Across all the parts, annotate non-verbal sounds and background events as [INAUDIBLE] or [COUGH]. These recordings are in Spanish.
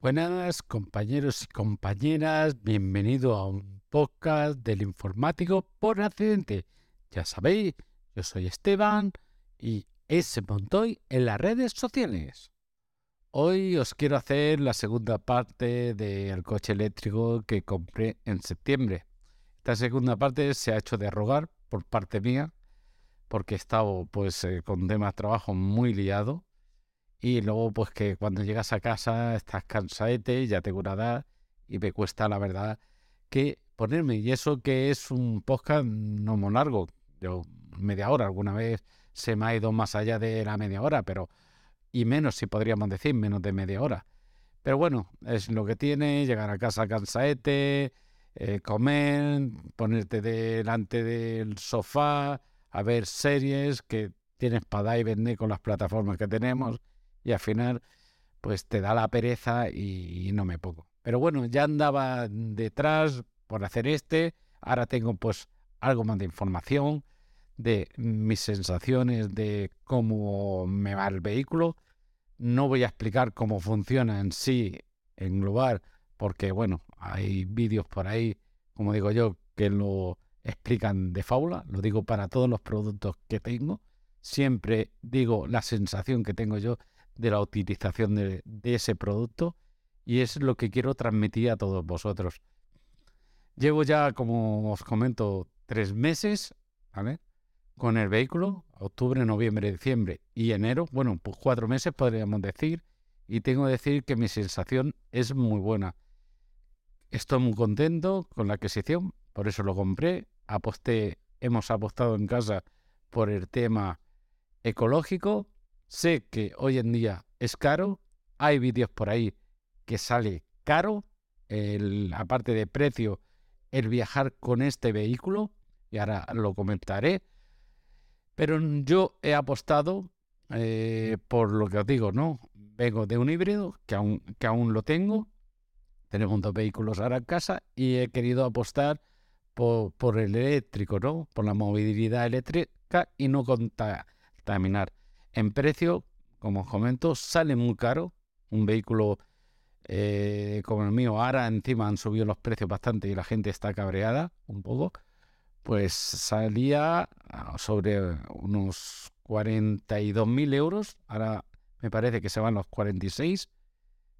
Buenas compañeros y compañeras, bienvenido a un podcast del informático por accidente. Ya sabéis, yo soy Esteban y ese Montoy en las redes sociales. Hoy os quiero hacer la segunda parte del coche eléctrico que compré en septiembre. Esta segunda parte se ha hecho de rogar por parte mía porque he estado pues eh, con temas de trabajo muy liado. Y luego pues que cuando llegas a casa estás cansadete, ya tengo una y me cuesta la verdad que ponerme. Y eso que es un podcast no muy largo, yo media hora alguna vez se me ha ido más allá de la media hora, pero y menos si podríamos decir menos de media hora. Pero bueno, es lo que tiene, llegar a casa cansaete, eh, comer, ponerte delante del sofá, a ver series que tienes para dar y vender con las plataformas que tenemos y al final pues te da la pereza y, no me pongo. Pero bueno, ya andaba detrás por hacer este, ahora tengo pues algo más de información de mis sensaciones de cómo me va el vehículo. No voy a explicar cómo funciona en sí, en global, porque bueno, hay vídeos por ahí, como digo yo, que lo explican de fábula, lo digo para todos los productos que tengo. Siempre digo la sensación que tengo yo de la utilización de, ese producto y es lo que quiero transmitir a todos vosotros. Llevo ya, como os comento, tres meses con el vehículo, octubre, noviembre, diciembre y enero, bueno, pues cuatro meses podríamos decir, y tengo que decir que mi sensación es muy buena. Estoy muy contento con la adquisición, por eso lo compré, aposté, hemos apostado en casa por el tema ecológico, Sé que hoy en día es caro, hay vídeos por ahí que sale caro, aparte de precio, el viajar con este vehículo, y ahora lo comentaré, pero yo he apostado eh, por lo que os digo, ¿no? Vengo de un híbrido que aún, que aún lo tengo, tenemos dos vehículos ahora en casa y he querido apostar por, el eléctrico, ¿no? Por la movilidad eléctrica y no contaminar. En precio, como os comento, sale muy caro. Un vehículo eh, como el mío, ahora encima han subido los precios bastante y la gente está cabreada un poco. Pues salía ah, sobre unos 42.000 euros. Ahora me parece que se van los 46,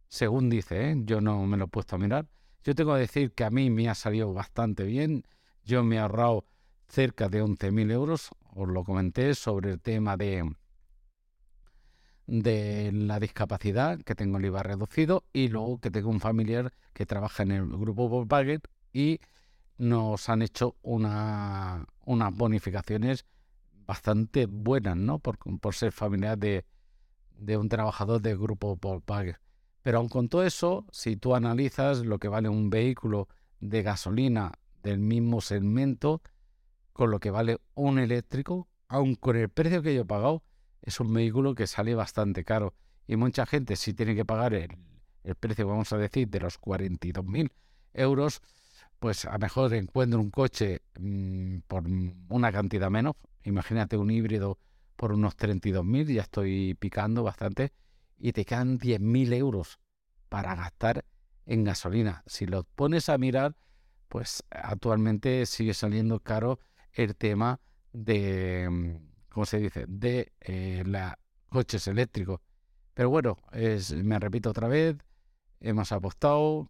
según dice, ¿eh? yo no me lo he puesto a mirar. Yo tengo que decir que a mí me ha salido bastante bien. Yo me he ahorrado cerca de 11.000 euros. Os lo comenté sobre el tema de, de la discapacidad, que tengo el IVA reducido, y luego que tengo un familiar que trabaja en el grupo Volkswagen y nos han hecho una, unas bonificaciones bastante buenas, ¿no? Por, por ser familiar de, un trabajador del grupo Volkswagen. Pero aun con todo eso, si tú analizas lo que vale un vehículo de gasolina del mismo segmento con lo que vale un eléctrico, aun con el precio que yo he pagado, es un vehículo que sale bastante caro. Y mucha gente, si tiene que pagar el, precio, vamos a decir, de los 42.000 euros, pues a lo mejor encuentro un coche mm, por una cantidad menos. Imagínate un híbrido por unos 32.000, ya estoy picando bastante, y te quedan 10.000 euros para gastar en gasolina. Si lo pones a mirar, pues actualmente sigue saliendo caro el tema de, mm, ¿cómo se dice?, de eh, los coches eléctricos. Pero bueno, es, me repito otra vez, hemos apostado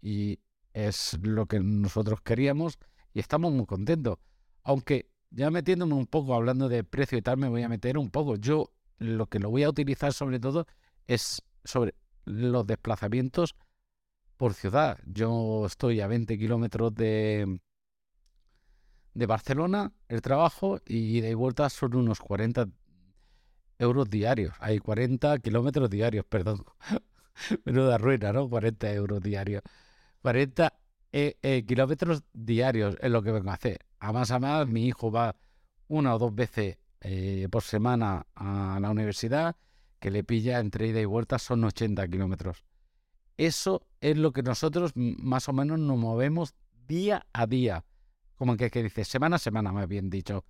y es lo que nosotros queríamos y estamos muy contentos. Aunque ya metiéndome un poco, hablando de precio y tal, me voy a meter un poco. Yo lo que lo voy a utilizar sobre todo es sobre los desplazamientos por ciudad. Yo estoy a 20 kilómetros de, de Barcelona, el trabajo, y de vuelta son unos 40 euros diarios. Hay 40 kilómetros diarios, [LAUGHS] perdón. Menuda ruina, ¿no? 40 euros diarios. 40 eh, eh, kilómetros diarios es lo que vengo a hacer. A más a más, mi hijo va una o dos veces eh, por semana a la universidad, que le pilla entre ida y vuelta son 80 kilómetros. Eso es lo que nosotros más o menos nos movemos día a día. Como que, que dice, semana a semana, más bien dicho.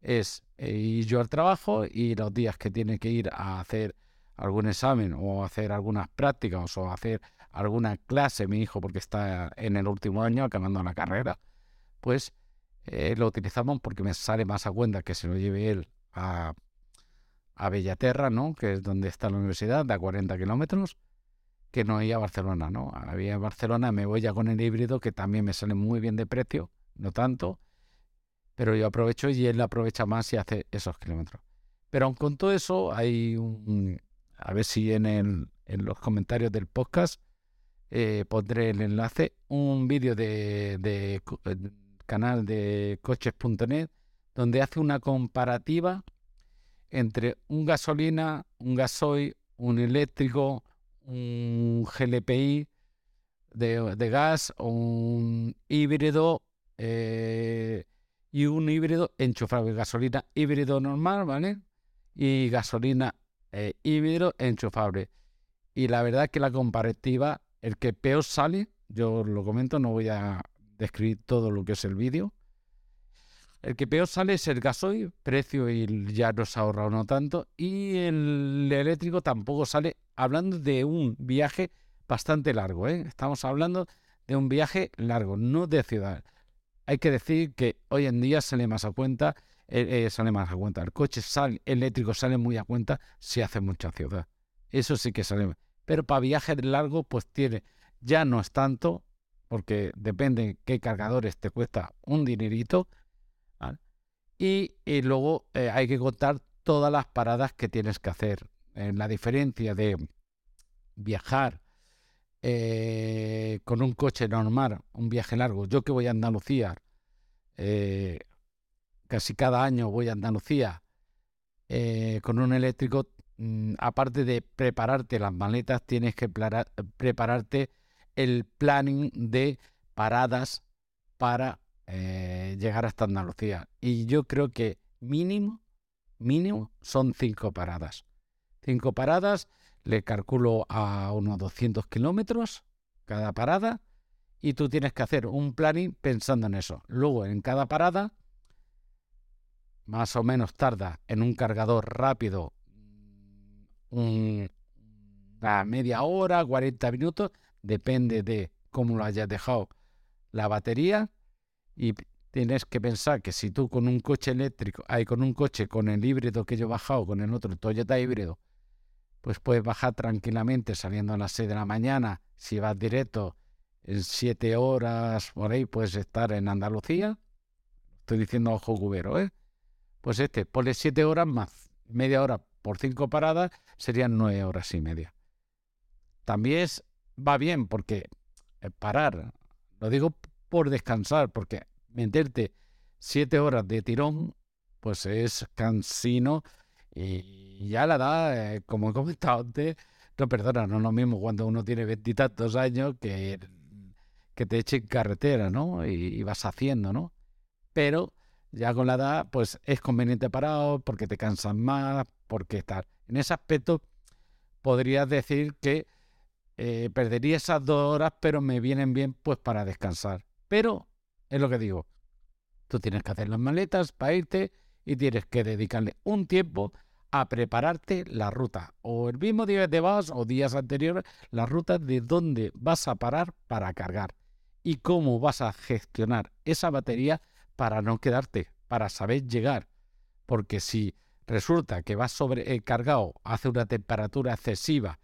Es ir yo al trabajo y los días que tiene que ir a hacer algún examen o hacer algunas prácticas o hacer alguna clase mi hijo porque está en el último año acabando la carrera, pues eh, lo utilizamos porque me sale más a cuenta que se lo lleve él a, a Bellaterra, ¿no? que es donde está la universidad, da 40 kilómetros, que no ir a Barcelona, ¿no? A Barcelona me voy ya con el híbrido, que también me sale muy bien de precio, no tanto, pero yo aprovecho y él aprovecha más y hace esos kilómetros. Pero aun con todo eso, hay un... A ver si en, el, en los comentarios del podcast eh, pondré el enlace, un vídeo de, eh, canal de coches.net donde hace una comparativa entre un gasolina, un gasoil, un eléctrico, un GLPI de, gas, un híbrido eh, y un híbrido enchufable. Gasolina híbrido normal, ¿vale? Y gasolina eh, híbrido enchufable. Y la verdad que la comparativa, el que peor sale, yo lo comento, no voy a describir todo lo que es el vídeo, el que peor sale es el gasoil, precio y ya nos ha ahorrado no tanto. Y el eléctrico tampoco sale, hablando de un viaje bastante largo. ¿eh? Estamos hablando de un viaje largo, no de ciudad. Hay que decir que hoy en día sale más a cuenta, eh, eh, sale más a cuenta. El coche sale, eléctrico sale muy a cuenta si hace mucha ciudad. Eso sí que sale. Pero para viaje largo, pues tiene, ya no es tanto, porque depende qué cargadores te cuesta un dinerito y, luego eh, hay que contar todas las paradas que tienes que hacer. En la diferencia de viajar eh, con un coche normal, un viaje largo. Yo que voy a Andalucía, eh, casi cada año voy a Andalucía con un eléctrico, aparte de prepararte las maletas, tienes que prepararte el planning de paradas para eh, llegar hasta Andalucía. Y yo creo que mínimo, mínimo son cinco paradas. Cinco paradas, le calculo a unos 200 kilómetros cada parada y tú tienes que hacer un planning pensando en eso. Luego, en cada parada, más o menos tarda en un cargador rápido una media hora, 40 minutos, depende de cómo lo hayas dejado la batería y tienes que pensar que si tú con un coche eléctrico, hay con un coche con el híbrido que yo he bajado, con el otro Toyota híbrido, pues puedes bajar tranquilamente saliendo a las 6 de la mañana. Si vas directo en 7 horas por ahí, puedes estar en Andalucía. Estoy diciendo ojo cubero, ¿eh? Pues este, ponle 7 horas más media hora por 5 paradas, serían 9 horas y media. También va bien porque eh, parar, lo digo por descansar, porque meterte siete horas de tirón, pues es cansino y ya la da, eh, como he comentado antes, no perdona, no es lo mismo cuando uno tiene veintitantos años que, que te eche en carretera, ¿no? Y, vas haciendo, ¿no? Pero ya con la edad, pues es conveniente parar porque te cansas más, porque estar. En ese aspecto, podrías decir que eh, perdería esas dos horas, pero me vienen bien pues para descansar. Pero es lo que digo, tú tienes que hacer las maletas para irte y tienes que dedicarle un tiempo a prepararte la ruta. O el mismo día de vas o días anteriores, la ruta de dónde vas a parar para cargar. y cómo vas a gestionar esa batería para no quedarte, para saber llegar. Porque si resulta que vas sobrecargado, hace una temperatura excesiva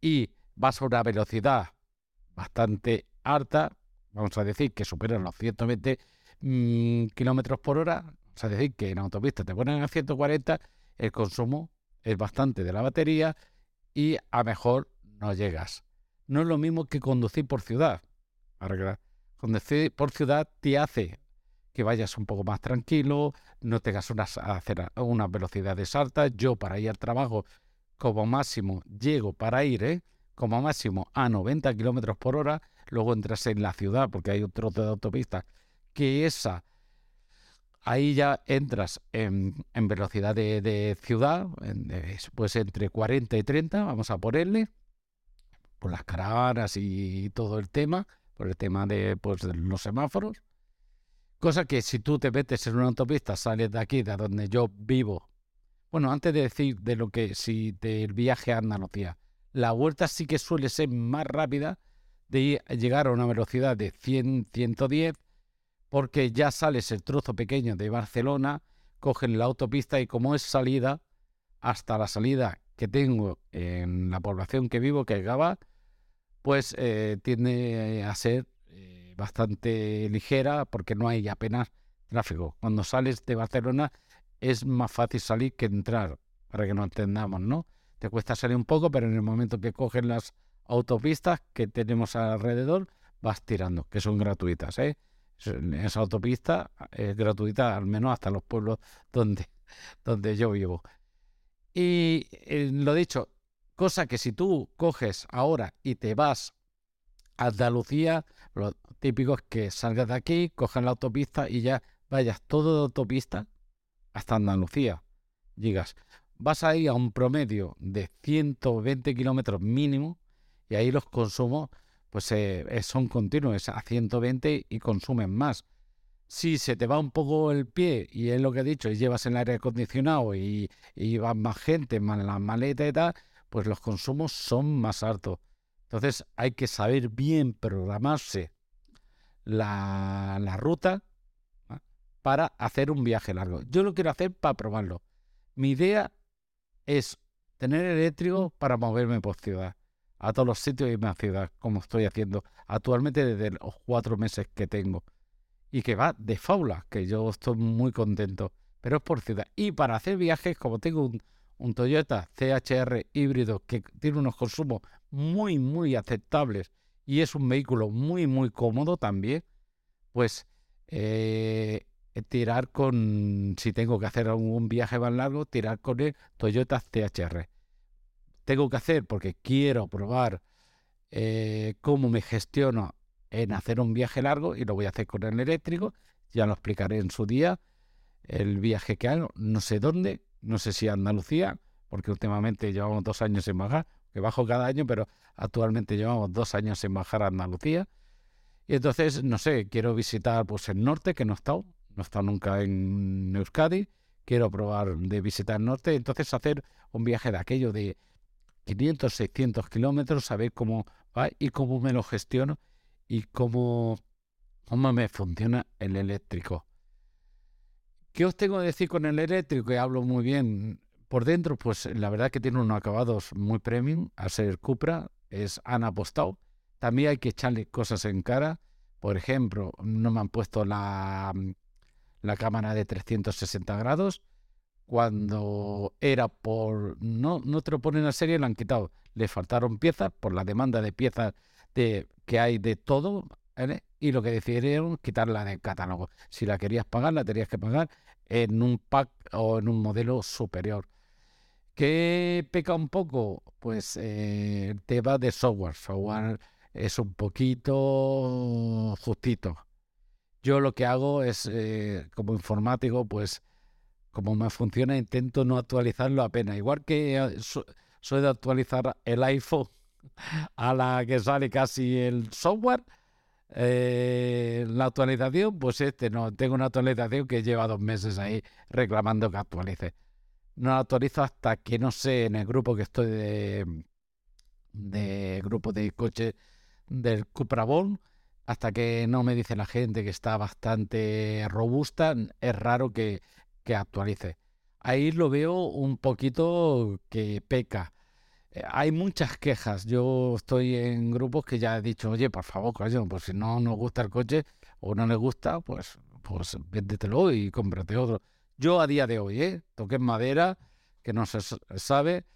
y vas a una velocidad bastante alta, vamos a decir que supera los 120 mm, kilómetros por hora, vamos a decir que en autopista te ponen a 140, el consumo es bastante de la batería y a mejor no llegas. No es lo mismo que conducir por ciudad. Conducir por ciudad te hace que vayas un poco más tranquilo, no tengas unas, unas velocidades altas. Yo para ir al trabajo como máximo llego para ir, ¿eh? como máximo a 90 kilómetros por hora, luego entras en la ciudad porque hay un trozo de autopista que esa ahí ya entras en, velocidad de, ciudad, pues entre 40 y 30, vamos a ponerle, por las caravanas y todo el tema, por el tema de, pues, los semáforos. Cosa que si tú te metes en una autopista, sales de aquí, de donde yo vivo. Bueno, antes de decir de lo que si del viaje a Andalucía, la vuelta sí que suele ser más rápida de llegar a una velocidad de 100, 110, porque ya sales el trozo pequeño de Barcelona, cogen la autopista y como es salida, hasta la salida que tengo en la población que vivo, que es Gaba, pues eh, tiende a ser bastante ligera porque no hay apenas tráfico. Cuando sales de Barcelona es más fácil salir que entrar, para que nos entendamos, ¿no? Te cuesta salir un poco, pero en el momento que cogen las autopistas que tenemos alrededor, vas tirando, que son gratuitas. ¿eh? Esa autopista es gratuita, al menos hasta los pueblos [LAUGHS] donde, donde yo vivo. Y eh, lo dicho, cosa que si tú coges ahora y te vas Andalucía, lo típico es que salgas de aquí, cojas la autopista y ya vayas todo de autopista hasta Andalucía. Digas, vas a ir a un promedio de 120 kilómetros mínimo y ahí los consumos pues eh, eh, son continuos a 120 y consumen más. Si se te va un poco el pie y es lo que he dicho, y llevas el aire acondicionado y, y va más gente, más la maleta y tal, pues los consumos son más altos. Entonces hay que saber bien programarse la, la ruta para hacer un viaje largo. Yo lo quiero hacer para probarlo. Mi idea es tener eléctrico para moverme por ciudad, a todos los sitios y más ciudad, como estoy haciendo actualmente desde los cuatro meses que tengo. Y que va de faula, que yo estoy muy contento, pero es por ciudad. Y para hacer viajes, como tengo un, un Toyota CHR híbrido que tiene unos consumos muy, muy aceptables y es un vehículo muy, muy cómodo también, pues eh, tirar con, si tengo que hacer un viaje más largo, tirar con el Toyota CHR. Tengo que hacer porque quiero probar eh, cómo me gestiono en hacer un viaje largo y lo voy a hacer con el eléctrico. Ya lo explicaré en su día. El viaje que hago, no sé dónde, no sé si Andalucía, porque últimamente llevamos dos años en bajar, que bajo cada año, pero actualmente llevamos dos años en bajar a Andalucía. Y entonces, no sé, quiero visitar pues el norte, que no he estado, no he estado nunca en Euskadi, quiero probar de visitar el norte, entonces hacer un viaje de aquello de 500, 600 kilómetros, saber cómo va y cómo me lo gestiono y cómo, cómo me funciona el eléctrico. ¿Qué os tengo que decir con el eléctrico? Que hablo muy bien. Por dentro, pues la verdad que tiene unos acabados muy premium, al ser Cupra, es han apostado. También hay que echarle cosas en cara. Por ejemplo, no me han puesto la, la cámara de 360 grados. Cuando era por... No, no te lo ponen a serie, lo han quitado. Le faltaron piezas por la demanda de piezas de, que hay de todo. Y lo que decidieron quitarla del catálogo. Si la querías pagar, la tenías que pagar en un pack o en un modelo superior. ¿Qué peca un poco? Pues eh, el tema de software. Software es un poquito justito. Yo lo que hago es, eh, como informático, pues como me funciona, intento no actualizarlo apenas. Igual que eh, soy de actualizar el iPhone [LAUGHS] a la que sale casi el software, eh, la actualización, pues este no, tengo una actualización que lleva dos meses ahí reclamando que actualice. No la actualizo hasta que no sé en el grupo que estoy de, de grupo de coche del Cuprabón hasta que no me dice la gente que está bastante robusta, es raro que, que actualice. Ahí lo veo un poquito que peca. Eh, hay muchas quejas. Yo estoy en grupos que ya he dicho, oye, por favor, coño, pues si no nos gusta el coche o no les gusta, pues, pues véndetelo y cómprate otro. Yo a día de hoy, ¿eh? toqué madera, que no se sabe,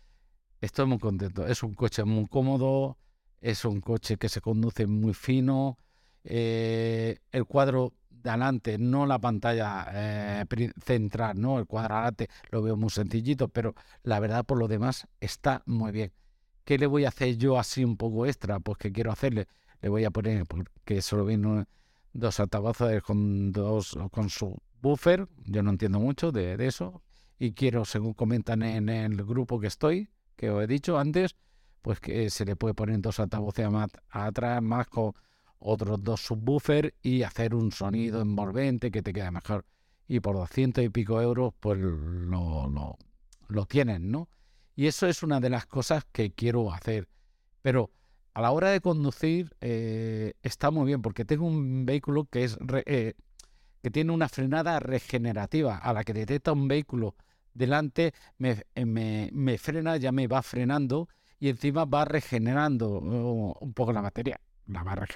estoy muy contento. Es un coche muy cómodo, es un coche que se conduce muy fino, eh, el cuadro de adelante, no la pantalla eh, central, no el cuadro adelante lo veo muy sencillito, pero la verdad por lo demás está muy bien. ¿Qué le voy a hacer yo así un poco extra? Pues que quiero hacerle, le voy a poner, porque solo vino dos altavoces con dos con su buffer, yo no entiendo mucho de, eso, y quiero, según comentan en el grupo que estoy, que os he dicho antes, pues que se le puede poner dos altavoces más atrás, más con otros dos subwoofers y hacer un sonido envolvente que te quede mejor. Y por 200 y pico euros, pues lo, lo, lo tienen, ¿no? Y eso es una de las cosas que quiero hacer. Pero a la hora de conducir eh, está muy bien porque tengo un vehículo que es eh, que tiene una frenada regenerativa. A la que detecta un vehículo delante, me, eh, me, me frena, ya me va frenando y encima va regenerando oh, un poco la batería la va a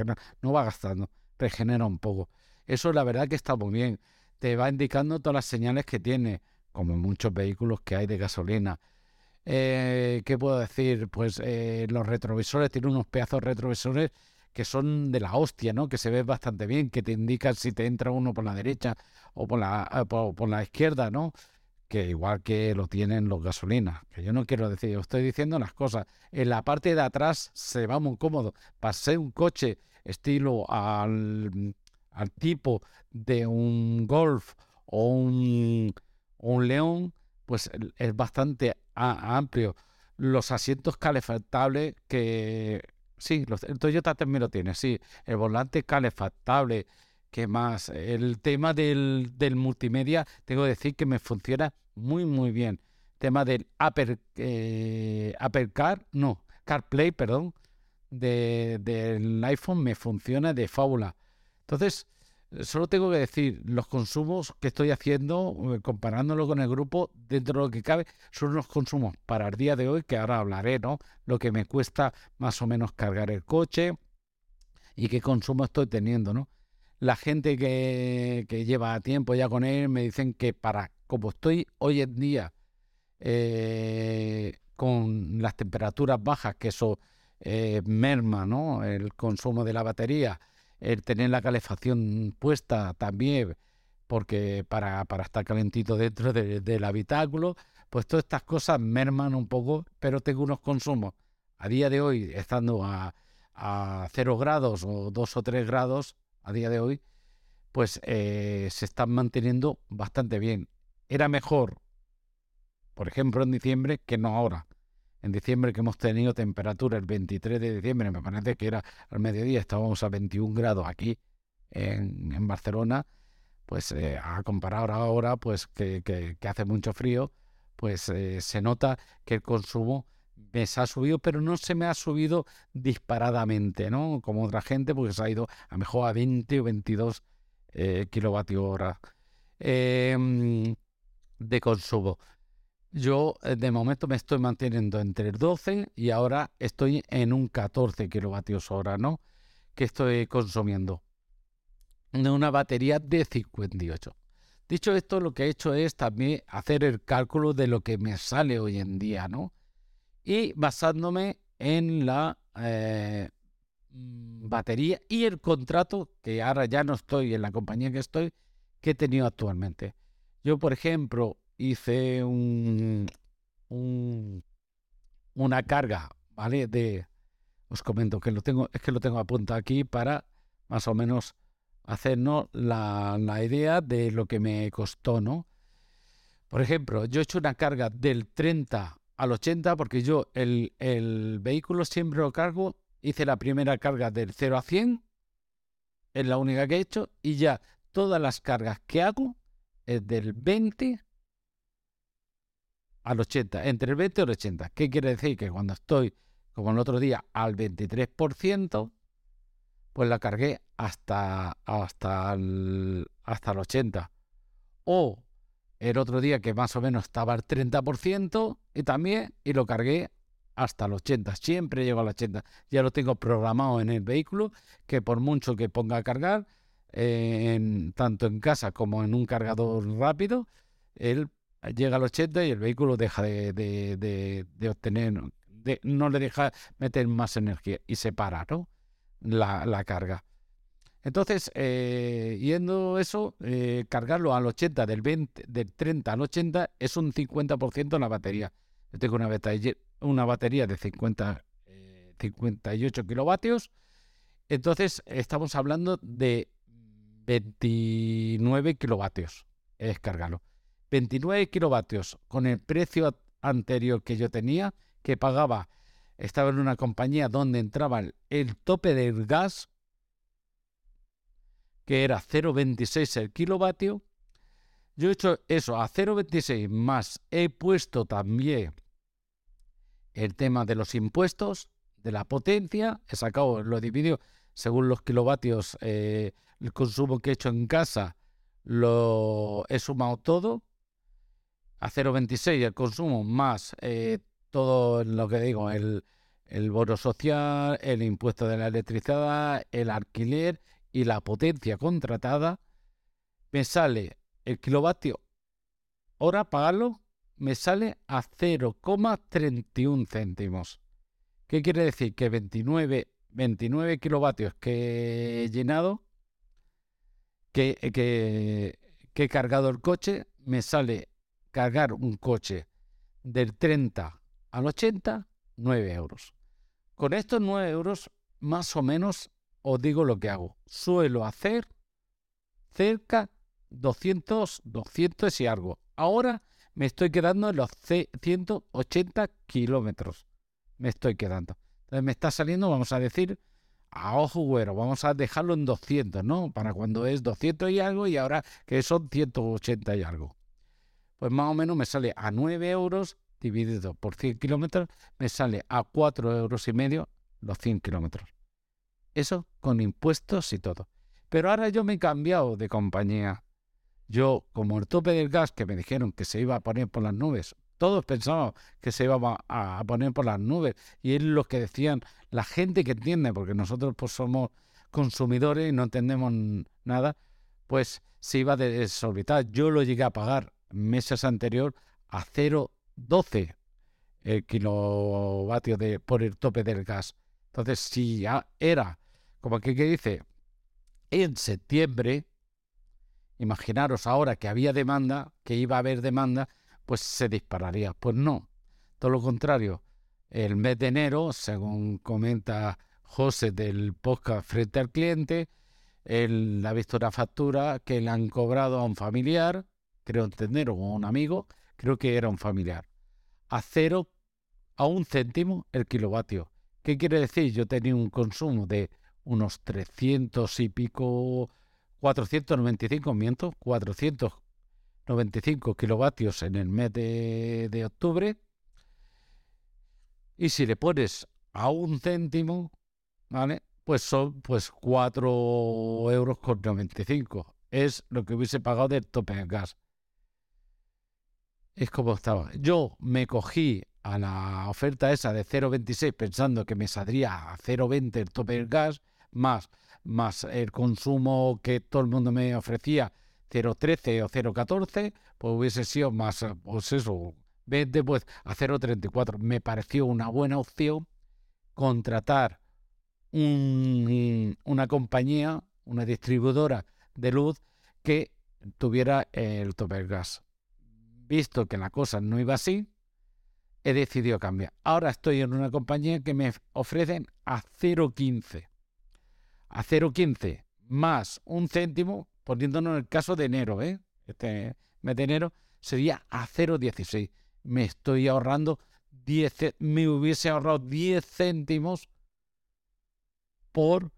no va gastando, regenera un poco. Eso la verdad que está muy bien. Te va indicando todas las señales que tiene, como muchos vehículos que hay de gasolina. Eh, ¿Qué puedo decir? Pues eh, los retrovisores, tiene unos pedazos retrovisores que son de la hostia, ¿no? Que se ve bastante bien, que te indican si te entra uno por la derecha o por la, eh, por la izquierda, ¿no? Que igual que lo tienen los gasolinas, que yo no quiero decir, yo estoy diciendo las cosas. En la parte de atrás se va muy cómodo. Pasé un coche estilo al, al tipo de un Golf o un, un León, pues es bastante amplio. Los asientos calefactables que... Sí, los, el Toyota también lo tiene, sí. El volante calefactable, ¿Qué más? El tema del, del, multimedia, tengo que decir que me funciona muy, muy bien. Tema del Apple, eh, Apple Car, no, CarPlay, perdón, de, del iPhone me funciona de fábula. Entonces, solo tengo que decir, los consumos que estoy haciendo, eh, comparándolo con el grupo, dentro de lo que cabe, son los consumos para el día de hoy, que ahora hablaré, ¿no? Lo que me cuesta más o menos cargar el coche y qué consumo estoy teniendo, ¿no? la gente que, lleva tiempo ya con él me dicen que para como estoy hoy en día eh, con las temperaturas bajas, que eso eh, merma ¿no? el consumo de la batería, el tener la calefacción puesta también, porque para, para estar calentito dentro del habitáculo, pues todas estas cosas merman un poco, pero tengo unos consumos a día de hoy, estando a, a 0 grados o 2 o 3 grados, a día de hoy, pues eh, se están manteniendo bastante bien. Era mejor, por ejemplo, en diciembre que no ahora. En diciembre que hemos tenido temperatura el 23 de diciembre, me parece que era al mediodía, estábamos a 21 grados aquí en, Barcelona, pues eh, a comparar ahora, pues que, hace mucho frío, pues eh, se nota que el consumo me se ha subido, pero no se me ha subido disparadamente, ¿no? Como otra gente, porque se ha ido a mejor a 20 o 22 eh, kilovatios hora em, de consumo. Yo eh, de momento me estoy manteniendo entre el 12 y ahora estoy en un 14 kilovatios hora, ¿no? Que estoy consumiendo. De una batería de 58. Dicho esto, lo que he hecho es también hacer el cálculo de lo que me sale hoy en día, ¿no? y basándome en la eh, mm, batería y el contrato, que ahora ya no estoy en la compañía que estoy, que he tenido actualmente. Yo, por ejemplo, hice un, una carga, ¿vale? De, os comento que lo tengo, es que lo tengo apuntado aquí para más o menos hacernos la, la idea de lo que me costó, ¿no? Por ejemplo, yo he hecho una carga del 30 al 80 porque yo el, el, vehículo siempre lo cargo, hice la primera carga del 0 a 100, es la única que he hecho, y ya todas las cargas que hago es del 20 al 80, entre el 20 y el 80. ¿Qué quiere decir? Que cuando estoy, como el otro día, al 23%, pues la cargué hasta, hasta, el, hasta el 80. O el otro día que más o menos estaba al 30% y también, y lo cargué hasta el 80. Siempre llego al 80. Ya lo tengo programado en el vehículo, que por mucho que ponga a cargar, tanto en casa como en un cargador rápido, él llega al 80 y el vehículo deja de, obtener, no le deja meter más energía y se para, ¿no? La, carga. Entonces, eh, yendo eso, eh, cargarlo al 80, del, 20, del 30 al 80, es un 50% en la batería. Yo tengo una batería, una batería de 50, 58 eh, kilovatios. Entonces, estamos hablando de 29 kilovatios. Es cargarlo. 29 kilovatios con el precio anterior que yo tenía, que pagaba, estaba en una compañía donde entraba el tope del gas que era 0,26 el kilovatio. Yo he hecho eso a 0,26 más he puesto también el tema de los impuestos, de la potencia, he sacado, lo dividido según los kilovatios, eh, el consumo que he hecho en casa, lo he sumado todo. A 0,26 el consumo más eh, todo lo que digo, el, el bono social, el impuesto de la electricidad, el alquiler y la potencia contratada, me sale el kilovatio hora pagarlo, me sale a 0,31 céntimos. ¿Qué quiere decir? Que 29, 29 kilovatios que he llenado, que, que, que he cargado el coche, me sale cargar un coche del 30 al 80, 9 euros. Con estos 9 euros, más o menos os digo lo que hago. Suelo hacer cerca 200, 200 y algo. Ahora me estoy quedando en los 180 kilómetros. Me estoy quedando. Entonces me está saliendo, vamos a decir, a ojo güero, vamos a dejarlo en 200, ¿no? Para cuando es 200 y algo y ahora que son 180 y algo. Pues más o menos me sale a 9 euros dividido por 100 kilómetros, me sale a 4 euros y medio los 100 kilómetros. Eso con impuestos y todo. Pero ahora yo me he cambiado de compañía. Yo, como el tope del gas que me dijeron que se iba a poner por las nubes, todos pensábamos que se iba a poner por las nubes. Y es lo que decían la gente que entiende, porque nosotros pues somos consumidores y no entendemos nada, pues se iba a desorbitar. Yo lo llegué a pagar meses anterior a 0,12 el kilovatio de, por el tope del gas. Entonces, si ya era, como que, dice, en septiembre, imaginaros ahora que había demanda, que iba a haber demanda, pues se dispararía. Pues no, todo lo contrario. El mes de enero, según comenta José del podcast frente al cliente, él ha visto una factura que le han cobrado a un familiar, creo entender, o a un amigo, creo que era un familiar, a cero, a un céntimo el kilovatio. ¿Qué quiere decir? Yo tenía un consumo de unos 300 y pico, 495, miento, 495 kilovatios en el mes de, octubre. Y si le pones a un céntimo, ¿vale? Pues son pues 4 euros con 95. Es lo que hubiese pagado del tope de gas. Es como estaba. Yo me cogí a la oferta esa de 0,26 pensando que me saldría a 0,20 el tope del gas, más, más el consumo que todo el mundo me ofrecía, 0,13 o 0,14, pues hubiese sido más, pues eso, 20 pues a 0,34. Me pareció una buena opción contratar una compañía, una distribuidora de luz que tuviera el tope gas. Visto que la cosa no iba así, he decidido cambiar. Ahora estoy en una compañía que me ofrecen a 0,15. A 0,15 más un céntimo, poniéndonos en el caso de enero, ¿eh? Este mes de enero sería a 0,16. Me estoy ahorrando 10, me hubiese ahorrado 10 céntimos por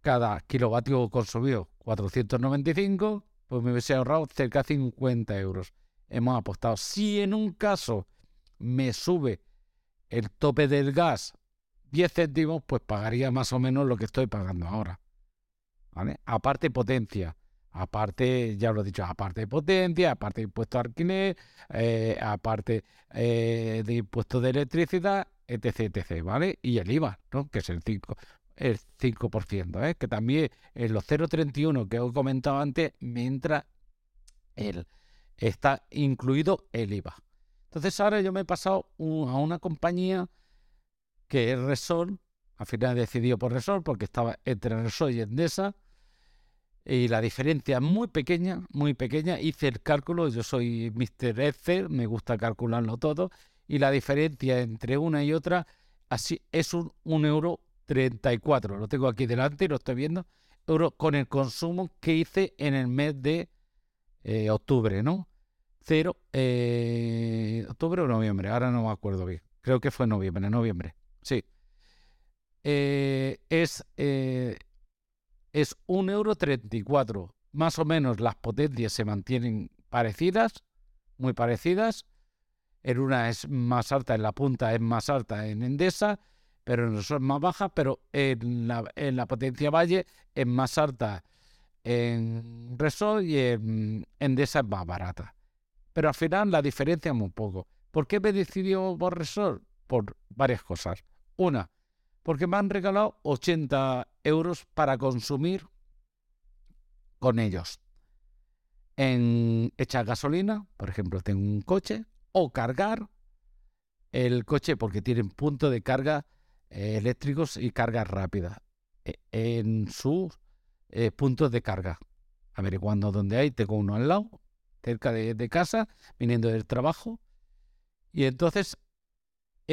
cada kilovatio consumido. 495, pues me hubiese ahorrado cerca de 50 euros. Hemos apostado. Si en un caso me sube el tope del gas 10 céntimos, pues pagaría más o menos lo que estoy pagando ahora. ¿Vale? Aparte potencia, aparte, ya lo he dicho, aparte de potencia, aparte de impuesto de alquiler, eh, aparte eh, de impuesto de electricidad, etc, etc, ¿vale? Y el IVA, ¿no? Que es el 5, el 5%, ¿eh? Que también en los 0,31 que os he comentado antes, mientras el, está incluido el IVA. Entonces ahora yo me he pasado a una compañía que es Resol, al final he decidido por Resol porque estaba entre Resol y Endesa, y la diferencia muy pequeña, muy pequeña. Hice el cálculo, yo soy Mr. Excel, me gusta calcularlo todo, y la diferencia entre una y otra así es un, un euro 34. Lo tengo aquí delante, lo estoy viendo. Euro con el consumo que hice en el mes de eh, octubre, ¿no? Cero, eh, octubre o noviembre, ahora no me acuerdo bien. Creo que fue noviembre, noviembre, sí. Eh, es, es un euro 34. Más o menos las potencias se mantienen parecidas, muy parecidas. En una es más alta, en la punta es más alta en Endesa, pero en es más baja, pero en la, en la potencia valle es más alta en Resol y en Endesa es más barata. Pero al final la diferencia es muy poco. ¿Por qué me decidió por Resol? Por varias cosas. Una, porque me han regalado 80 euros para consumir con ellos. En echar gasolina, por ejemplo, tengo un coche, o cargar el coche porque tienen punto de carga eh, eléctricos y carga rápida eh, en sus eh, puntos de carga. Averiguando dónde hay, tengo uno al lado, cerca de, casa, viniendo del trabajo. Y entonces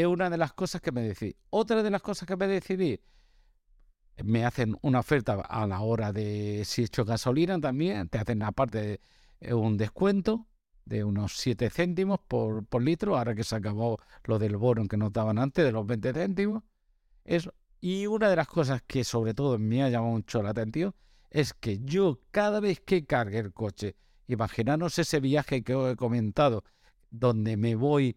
es una de las cosas que me decidí. Otra de las cosas que me decidí, me hacen una oferta a la hora de si echo gasolina también, te hacen aparte un descuento de unos 7 céntimos por, por litro, ahora que se acabó lo del bono que nos daban antes, de los 20 céntimos. Eso. Y una de las cosas que sobre todo me ha llamado mucho la atención es que yo cada vez que cargue el coche, imaginaros ese viaje que os he comentado, donde me voy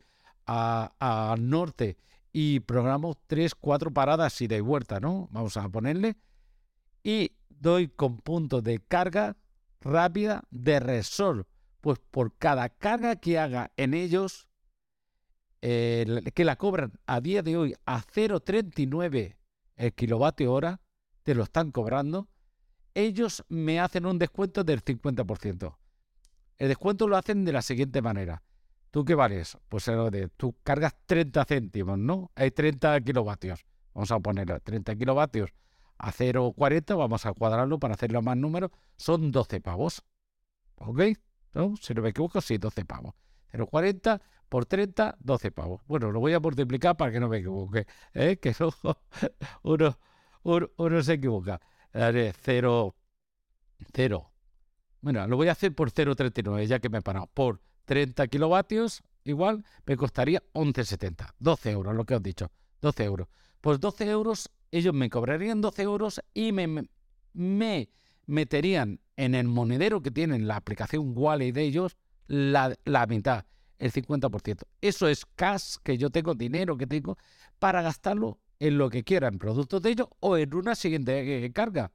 al norte y programo tres, cuatro paradas y de vuelta, ¿no? Vamos a ponerle. Y doy con puntos de carga rápida de Resol. Pues por cada carga que haga en ellos, que la cobran a día de hoy a 0,39 el kilovatio hora, te lo están cobrando, ellos me hacen un descuento del 50%. El descuento lo hacen de la siguiente manera. ¿Tú qué vales? Pues tú cargas 30 céntimos, ¿no? Hay 30 kilovatios. Vamos a poner 30 kilovatios a 0,40, vamos a cuadrarlo para hacerlo más números, son 12 pavos. ¿Ok? ¿No? Si no me equivoco, sí, 12 pavos. 0,40 por 30, 12 pavos. Bueno, lo voy a multiplicar para que no me equivoque. ¿eh? Que [LAUGHS] uno, uno, se equivoca. 0, 0. Bueno, lo voy a hacer por 0,39, ya que me he parado. Por 30 kilovatios, igual, me costaría 11,70. 12 euros, lo que os he dicho. 12 euros. Pues 12 euros, ellos me cobrarían 12 euros y me, me meterían en el monedero que tienen la aplicación Wallet de ellos la, la mitad el 50%. Eso es cash que yo tengo, dinero que tengo, para gastarlo en lo que quiera, en productos de ellos o en una siguiente eh, carga.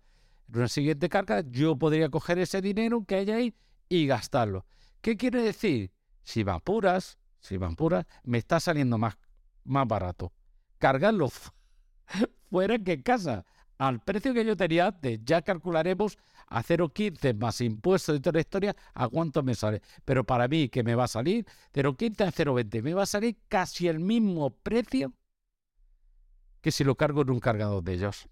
En una siguiente carga yo podría coger ese dinero que hay ahí y gastarlo. ¿Qué quiere decir? Si van puras, si van puras, me está saliendo más, más barato cargarlo [LAUGHS] fuera que en casa. Al precio que yo tenía antes, ya calcularemos a 0,15 más impuestos y toda la historia, a cuánto me sale. Pero para mí, que me va a salir 0,15 a 0,20, me va a salir casi el mismo precio que si lo cargo en un cargador de ellos.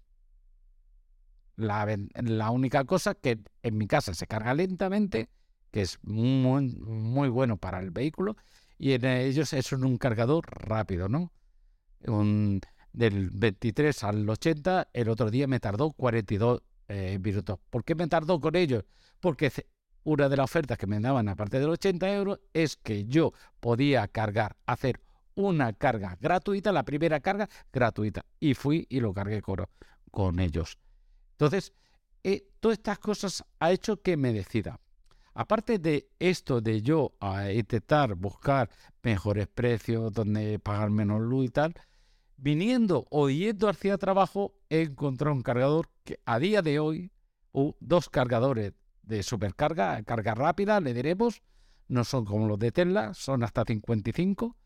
La única cosa que en mi casa se carga lentamente, que es muy, muy bueno para el vehículo, y en ellos es un cargador rápido, ¿no? Un, del 23 al 80, el otro día me tardó 42 eh, minutos. ¿Por qué me tardó con ellos? Porque una de las ofertas que me daban, aparte de los 80 euros, es que yo podía cargar, hacer una carga gratuita, la primera carga gratuita. Y fui y lo cargué con, ellos. Entonces, eh, todas estas cosas ha hecho que me decida. Aparte de esto de yo a intentar buscar mejores precios, donde pagar menos luz y tal, viniendo o yendo hacia trabajo, he encontrado un cargador que a día de hoy, o dos cargadores de supercarga, carga rápida, le diremos, no son como los de Tesla, son hasta 55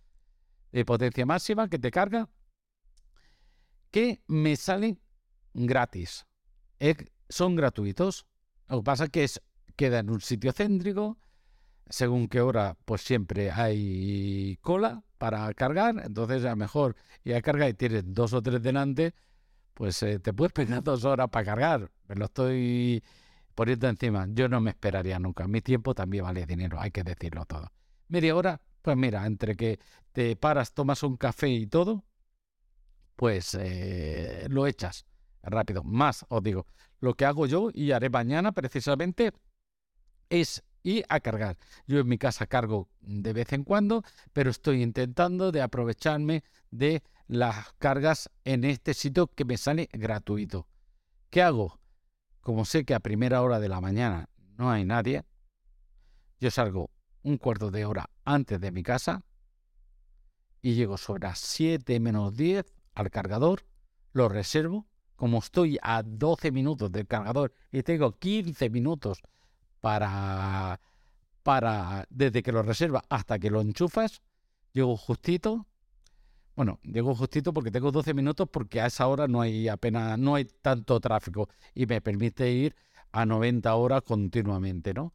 de potencia máxima que te carga, que me salen gratis. son gratuitos. Lo que pasa es que es, queda en un sitio céntrico, según qué hora, pues siempre hay cola para cargar, entonces a lo mejor ya carga y tienes dos o tres delante, pues eh, te puedes pegar [LAUGHS] dos horas para cargar. Me lo estoy poniendo encima. Yo no me esperaría nunca. Mi tiempo también vale dinero, hay que decirlo todo. Media hora, pues mira, entre que te paras, tomas un café y todo, pues eh, lo echas rápido. Más, os digo, lo que hago yo y haré mañana precisamente es ir a cargar. Yo en mi casa cargo de vez en cuando, pero estoy intentando de aprovecharme de las cargas en este sitio que me sale gratuito. ¿Qué hago? Como sé que a primera hora de la mañana no hay nadie, yo salgo un cuarto de hora antes de mi casa y llego sobre las 7 menos 10 al cargador, lo reservo. Como estoy a 12 minutos del cargador y tengo 15 minutos para, para desde que lo reserva hasta que lo enchufas, llego justito. Bueno, llego justito porque tengo 12 minutos porque a esa hora no hay apenas, no hay tanto tráfico y me permite ir a 90 horas continuamente, ¿no?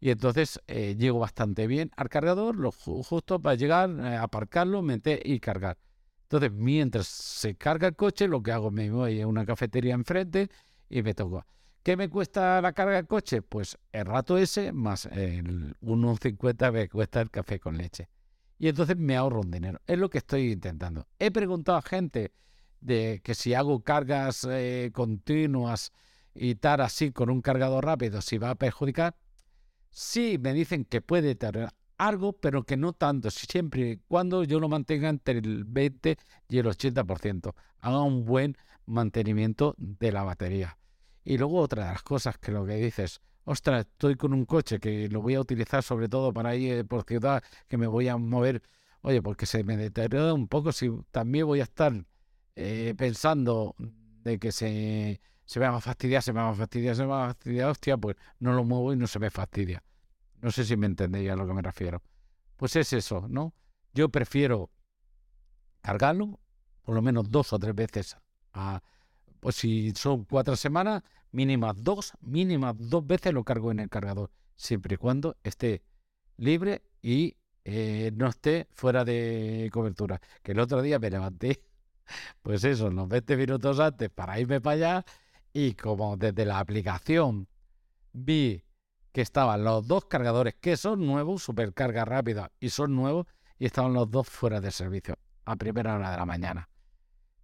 Y entonces eh, llego bastante bien al cargador, lo justo para llegar, eh, aparcarlo, meter y cargar. Entonces, mientras se carga el coche, lo que hago, me voy a una cafetería enfrente y me toco. ¿Qué me cuesta la carga del coche? Pues el rato ese más el 1,50 me cuesta el café con leche. Y entonces me ahorro un dinero. Es lo que estoy intentando. He preguntado a gente de que si hago cargas eh, continuas y tal así con un cargador rápido, si va a perjudicar. Sí, me dicen que puede tener algo, pero que no tanto, siempre y cuando yo lo mantenga entre el 20 y el 80%. Haga un buen mantenimiento de la batería. Y luego otra de las cosas que lo que dices, ostras, estoy con un coche que lo voy a utilizar sobre todo para ir eh, por ciudad, que me voy a mover, oye, porque se me deteriora un poco, si también voy a estar eh, pensando de que se, se me va a fastidiar, se me va a fastidiar, se me va a fastidiar, hostia, pues no lo muevo y no se me fastidia. No sé si me entendéis a lo que me refiero. Pues es eso, ¿no? Yo prefiero cargarlo por lo menos dos o tres veces a, pues si son cuatro semanas, mínimas dos, mínimas dos veces lo cargo en el cargador, siempre y cuando esté libre y eh, no esté fuera de cobertura. Que el otro día me levanté, [LAUGHS] pues eso, unos 20 minutos antes para irme para allá y como desde la aplicación vi que estaban los dos cargadores que son nuevos, supercarga rápida y son nuevos, y estaban los dos fuera de servicio a primera hora de la mañana.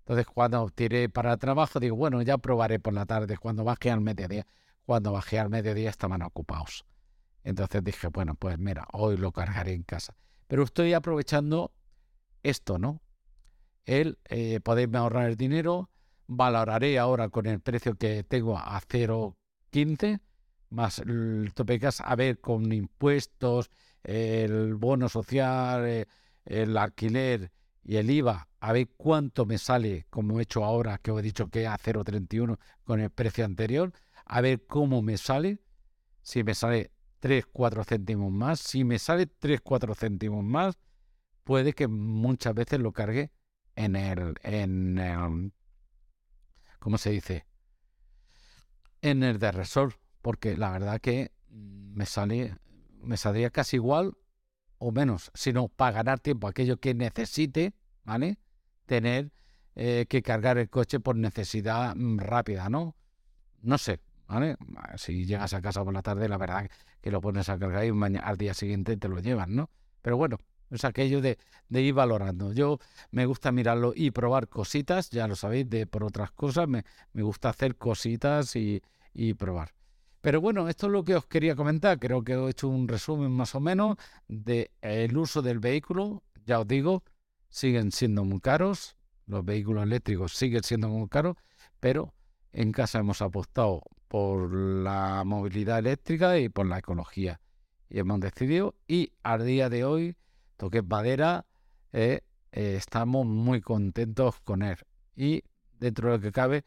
Entonces, cuando tiré para el trabajo, digo, bueno, ya probaré por la tarde, cuando bajé al mediodía. Cuando bajé al mediodía estaban ocupados. Entonces dije, bueno, pues mira, hoy lo cargaré en casa. Pero estoy aprovechando esto, ¿no? El eh, poderme ahorrar el dinero, valoraré ahora con el precio que tengo a 0,15, más el tope gas, a ver con impuestos, el bono social, eh, el alquiler y el IVA, a ver cuánto me sale, como he hecho ahora, que os he dicho que a 0,31 con el precio anterior, a ver cómo me sale, si me sale 3, 4 céntimos más, si me sale 3, 4 céntimos más, puede que muchas veces lo cargue en el, en el, ¿cómo se dice? En el de Resol, porque la verdad que me sale, me saldría casi igual o menos, sino para ganar tiempo, aquello que necesite, ¿vale? Tener eh, que cargar el coche por necesidad mm, rápida, ¿no? No sé, ¿vale? Si llegas a casa por la tarde, la verdad que lo pones a cargar y al día siguiente te lo llevan, ¿no? Pero bueno, es aquello de, de, ir valorando. Yo me gusta mirarlo y probar cositas, ya lo sabéis, de por otras cosas, me, me gusta hacer cositas y, y probar. Pero bueno, esto es lo que os quería comentar. Creo que he hecho un resumen más o menos del el uso del vehículo. Ya os digo, siguen siendo muy caros. Los vehículos eléctricos siguen siendo muy caros, pero en casa hemos apostado por la movilidad eléctrica y por la ecología. Y hemos decidido, y al día de hoy, toque madera, eh, eh, estamos muy contentos con él. Y dentro de lo que cabe,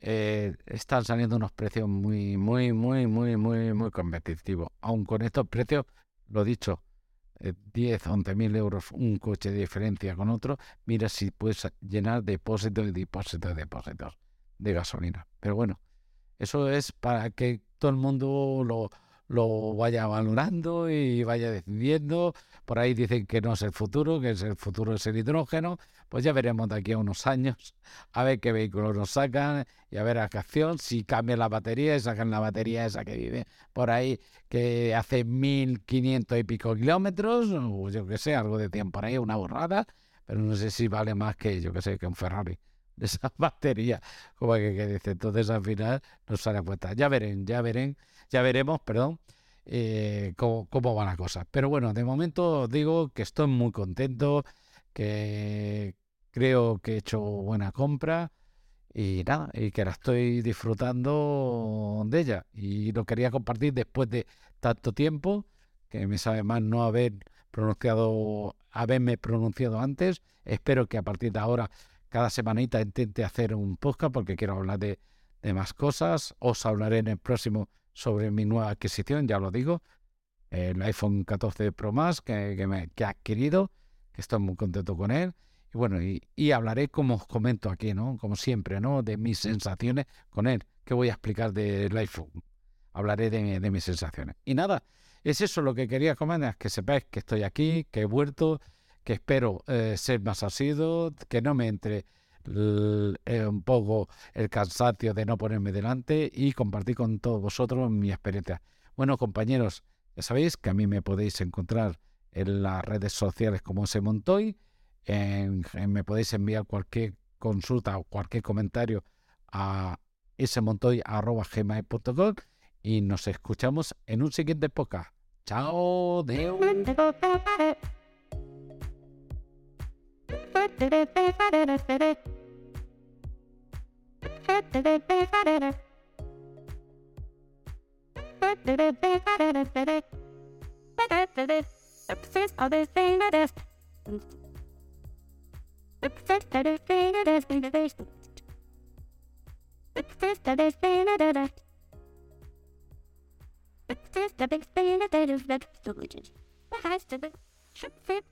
eh, están saliendo unos precios muy, muy, muy, muy, muy, muy competitivos. Aun con estos precios, lo dicho, 10, 11 mil euros un coche de diferencia con otro, mira si puedes llenar depósitos y depósitos y depósitos de gasolina. Pero bueno, eso es para que todo el mundo lo, lo vaya valorando y vaya decidiendo. Por ahí dicen que no es el futuro, que es el futuro es el hidrógeno. Pues ya veremos de aquí a unos años a ver qué vehículos nos sacan y a ver a qué acción. Si cambian la batería y sacan la batería esa que vive por ahí, que hace 1500 y pico kilómetros, o yo que sé, algo de tiempo por ahí, una borrada, pero no sé si vale más que, yo que sé, que un Ferrari [LAUGHS] de esa batería, como que, que dice. Entonces al final nos sale cuenta. Ya verán, ya verán ya veremos, perdón, eh, cómo, cómo va la cosa. Pero bueno, de momento os digo que estoy muy contento, que creo que he hecho buena compra y nada, y que la estoy disfrutando de ella. Y lo quería compartir después de tanto tiempo, que me sabe más no haber pronunciado, haberme pronunciado antes. Espero que a partir de ahora, cada semanita intente hacer un podcast porque quiero hablar de, de más cosas. Os hablaré en el próximo sobre mi nueva adquisición, ya lo digo, el iPhone 14 Pro Max que, me, que he adquirido, que estoy muy contento con él. Y bueno, y, hablaré, como os comento aquí, ¿no? Como siempre, ¿no? De mis sensaciones con él. que voy a explicar del iPhone? Hablaré de, mis sensaciones. Y nada, es eso lo que quería comentar, que sepáis que estoy aquí, que he vuelto, que espero eh, ser más asiduo, que no me entre un poco el cansancio de no ponerme delante y compartir con todos vosotros mi experiencia. Bueno, compañeros, ya sabéis que a mí me podéis encontrar en las redes sociales como se Montoy. me podéis enviar cualquier consulta o cualquier comentario a smontoy.gmail.com y nos escuchamos en un siguiente podcast. Chao, Deu. It's just a big thing that is that stupid. Perhaps the big ship fit.